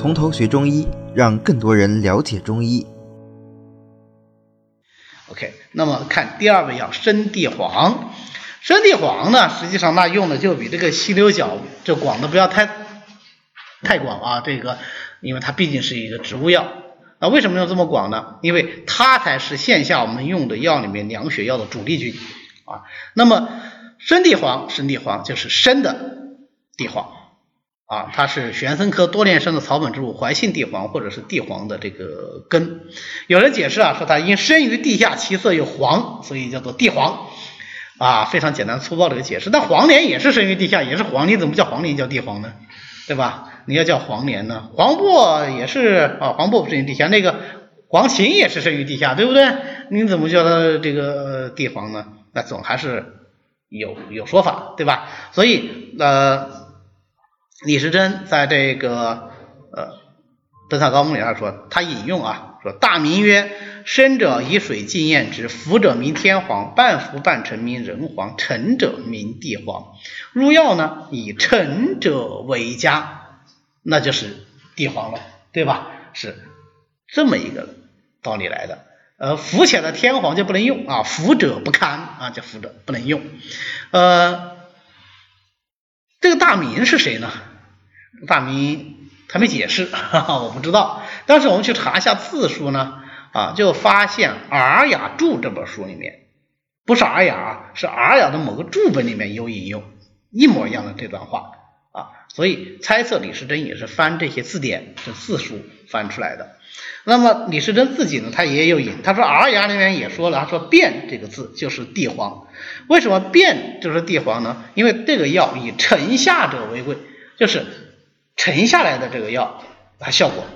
从头学中医，让更多人了解中医。OK，那么看第二味药生地黄。生地黄呢，实际上那用的就比这个犀牛角就广的不要太太广啊。这个，因为它毕竟是一个植物药。那为什么用这么广呢？因为它才是线下我们用的药里面凉血药的主力军啊。那么生地黄，生地黄就是生的地黄啊，它是玄参科多年生的草本植物，怀性地黄或者是地黄的这个根。有人解释啊，说它因生于地下，其色又黄，所以叫做地黄。啊，非常简单粗暴的一个解释。那黄连也是生于地下，也是黄，你怎么叫黄连叫地黄呢？对吧？你要叫黄连呢？黄柏也是啊，黄柏不生于地下，那个黄芩也是生于地下，对不对？你怎么叫它这个地黄呢？那总还是有有说法，对吧？所以呃，李时珍在这个呃《本草纲目》里边说，他引用啊，说大明曰。生者以水浸验之，浮者名天皇，半浮半沉名人皇，沉者名地皇。入药呢，以沉者为佳，那就是地黄了，对吧？是这么一个道理来的。呃，浮起来的天皇就不能用啊，浮者不堪啊，叫浮者不能用。呃，这个大明是谁呢？大明他没解释，哈哈，我不知道。但是我们去查一下字数呢。啊，就发现《尔雅注》这本书里面，不是尔雅，是尔雅的某个注本里面有引用一模一样的这段话啊，所以猜测李时珍也是翻这些字典这字书翻出来的。那么李时珍自己呢，他也有引，他说《尔雅》里面也说了，他说“变”这个字就是地黄，为什么“变”就是地黄呢？因为这个药以沉下者为贵，就是沉下来的这个药，它效果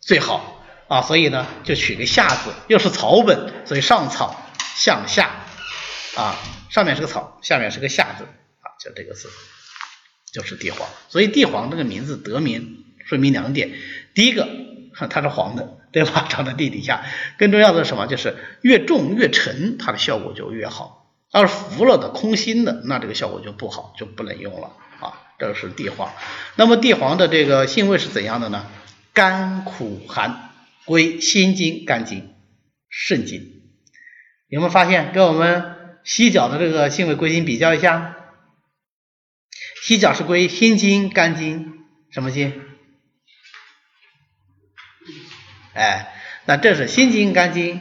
最好。啊，所以呢，就取个下字，又是草本，所以上草向下啊，上面是个草，下面是个下字啊，就这个字就是地黄。所以地黄这个名字得名说明两点，第一个它是黄的，对吧？长在地底下。更重要的是什么？就是越重越沉，它的效果就越好。要是浮了的、空心的，那这个效果就不好，就不能用了。这是地黄。那么地黄的这个性味是怎样的呢？甘苦寒。归心经、肝经、肾经，有没有发现？跟我们犀角的这个性味归经比较一下，犀角是归心经、肝经，什么经？哎，那这是心经、肝经、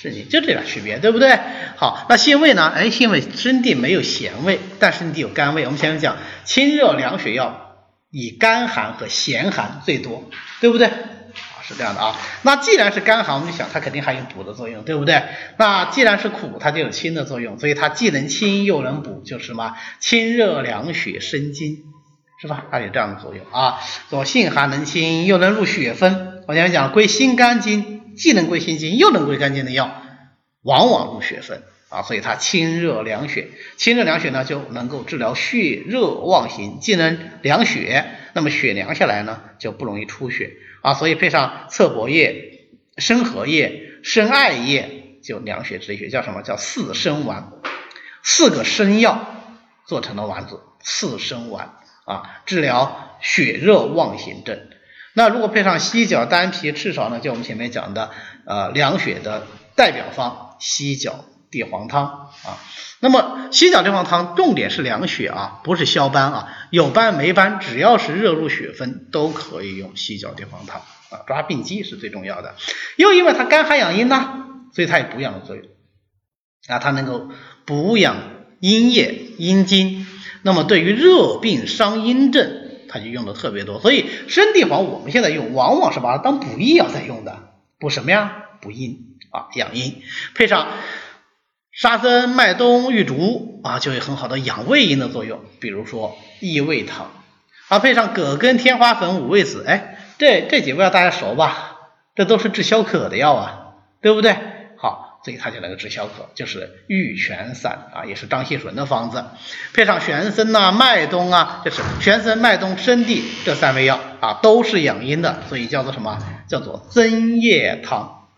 事情，就这点区别，对不对？好，那性味呢？哎，性味生地没有咸味，但生地有甘味。我们前面讲清热凉血药，以甘寒和咸寒最多，对不对？啊是这样的啊，那既然是甘寒，我们就想它肯定还有补的作用，对不对？那既然是苦，它就有清的作用，所以它既能清又能补，就是什么清热凉血生津，是吧？它有这样的作用啊。说性寒能清，又能入血分。我前面讲归心肝经，既能归心经，又能归肝经的药，往往入血分啊。所以它清热凉血，清热凉血呢就能够治疗血热妄行，既能凉血，那么血凉下来呢就不容易出血。啊，所以配上侧柏叶、生荷叶、生艾叶，就凉血止血，叫什么叫四生丸？四个生药做成的丸子，四生丸啊，治疗血热妄行症。那如果配上犀角、丹皮、赤芍呢？就我们前面讲的呃凉血的代表方犀角地黄汤啊。那么犀角地黄汤重点是凉血啊，不是消斑啊。有斑没斑，只要是热入血分，都可以用犀角地黄汤啊。抓病机是最重要的，又因为它甘寒养阴呐，所以它有补养的作用啊。它能够补养阴液、阴经。那么对于热病伤阴症，它就用的特别多。所以生地黄我们现在用，往往是把它当补益药在用的，补什么呀？补阴啊，养阴，配上。沙参、麦冬、玉竹啊，就有很好的养胃阴的作用。比如说益胃汤，啊，配上葛根、天花粉、五味子，哎，这这几味药大家熟吧？这都是治消渴的药啊，对不对？所以它就能够治消渴，就是玉泉散啊，也是张锡纯的方子。配上玄参呐、麦冬啊，就是玄参、麦冬、生地这三味药啊，都是养阴的，所以叫做什么？叫做增液汤，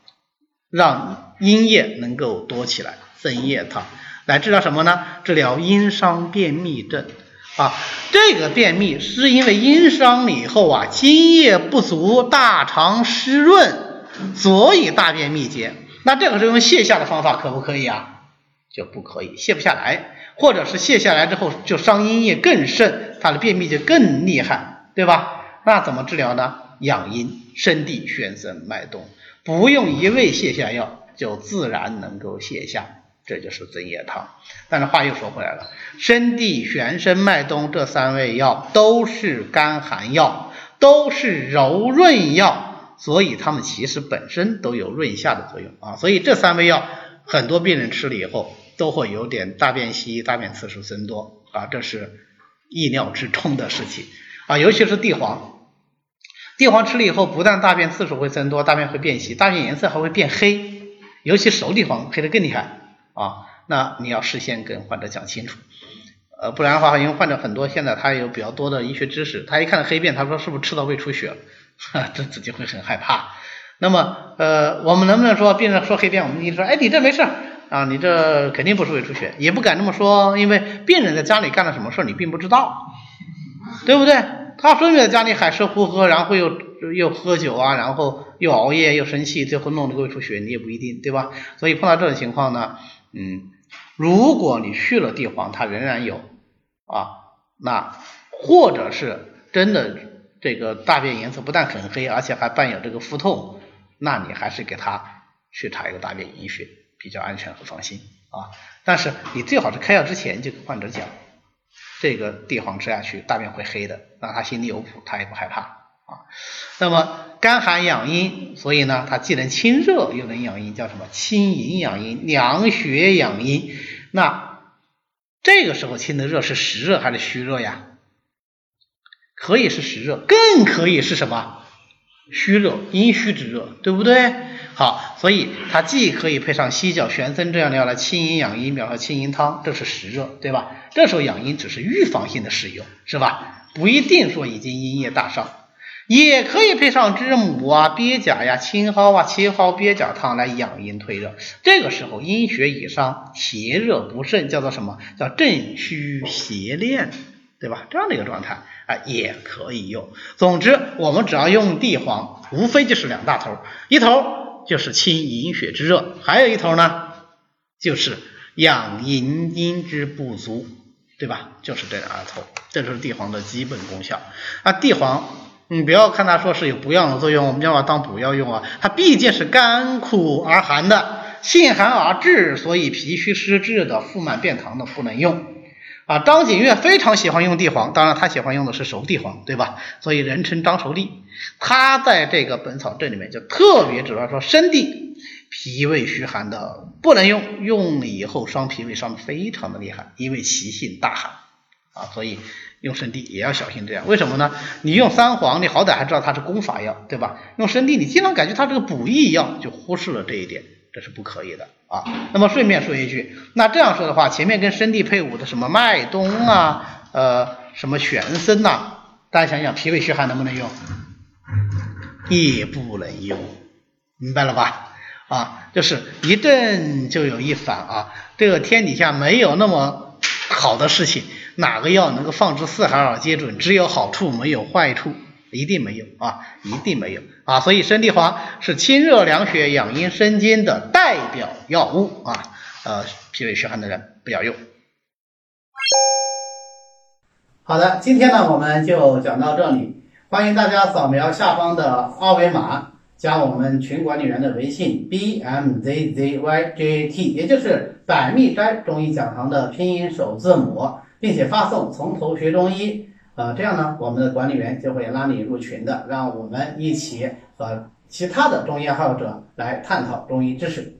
让阴液能够多起来。增液汤来治疗什么呢？治疗阴伤便秘症啊，这个便秘是因为阴伤了以后啊，津液不足，大肠湿润，所以大便秘结。那这个时候用泻下的方法可不可以啊？就不可以，泻不下来，或者是泻下来之后就伤阴液更甚，他的便秘就更厉害，对吧？那怎么治疗呢？养阴，生地、玄参、麦冬，不用一味泻下药，就自然能够泻下。这就是增液汤，但是话又说回来了，生地、玄参、麦冬这三味药都是甘寒药，都是柔润药，所以它们其实本身都有润下的作用啊。所以这三味药，很多病人吃了以后都会有点大便稀、大便次数增多啊，这是意料之中的事情啊。尤其是地黄，地黄吃了以后，不但大便次数会增多，大便会变稀，大便颜色还会变黑，尤其熟地黄黑的更厉害。啊，那你要事先跟患者讲清楚，呃，不然的话，因为患者很多现在他有比较多的医学知识，他一看到黑便，他说是不是吃到胃出血了？这自己会很害怕。那么，呃，我们能不能说病人说黑便，我们医生说，哎，你这没事啊，你这肯定不是胃出血，也不敢这么说，因为病人在家里干了什么事你并不知道，对不对？他说你在家里海吃胡喝，然后又又喝酒啊，然后又熬夜又生气，最后弄得胃出血，你也不一定，对吧？所以碰到这种情况呢？嗯，如果你去了地黄，它仍然有啊，那或者是真的这个大便颜色不但很黑，而且还伴有这个腹痛，那你还是给他去查一个大便隐血，比较安全和放心啊。但是你最好是开药之前就跟患者讲，这个地黄吃下去大便会黑的，让他心里有谱，他也不害怕啊。那么。甘寒养阴，所以呢，它既能清热又能养阴，叫什么？清营养阴，凉血养阴。那这个时候清的热是实热还是虚热呀？可以是实热，更可以是什么？虚热，阴虚之热，对不对？好，所以它既可以配上犀角、玄参这样的药来清阴养阴，比方说清阴汤，这是实热，对吧？这时候养阴只是预防性的使用，是吧？不一定说已经阴液大伤。也可以配上知母啊、鳖甲呀、青蒿啊、青蒿鳖甲汤来养阴退热。这个时候阴血已伤，邪热不盛，叫做什么叫正虚邪练，对吧？这样的一个状态啊，也可以用。总之，我们只要用地黄，无非就是两大头，一头就是清阴血之热，还有一头呢，就是养阴阴之不足，对吧？就是这两头，这就是地黄的基本功效。啊，地黄。你不要看它说是有补养的作用，我们要把它当补药用啊。它毕竟是甘苦而寒的，性寒而滞，所以脾虚湿滞的、腹满便溏的不能用啊。张景岳非常喜欢用地黄，当然他喜欢用的是熟地黄，对吧？所以人称张熟地。他在这个《本草证》里面就特别指出说，生地脾胃虚寒的不能用，用了以后伤脾胃伤的非常的厉害，因为其性大寒啊，所以。用生地也要小心，这样为什么呢？你用三黄，你好歹还知道它是功法药，对吧？用生地，你经常感觉它这个补益药，就忽视了这一点，这是不可以的啊。那么顺便说一句，那这样说的话，前面跟生地配伍的什么麦冬啊，呃，什么玄参呐，大家想想，脾胃虚寒能不能用？也不能用，明白了吧？啊，就是一正就有一反啊，这个天底下没有那么好的事情。哪个药能够放之四海而皆准？只有好处没有坏处，一定没有啊，一定没有啊！所以生地黄是清热凉血、养阴生津的代表药物啊，呃，脾胃虚寒的人不要用。好的，今天呢我们就讲到这里，欢迎大家扫描下方的二维码，加我们群管理员的微信 b m z z y j t，也就是百密斋中医讲堂的拼音首字母。并且发送“从头学中医”，呃，这样呢，我们的管理员就会拉你入群的，让我们一起和其他的中医爱好者来探讨中医知识。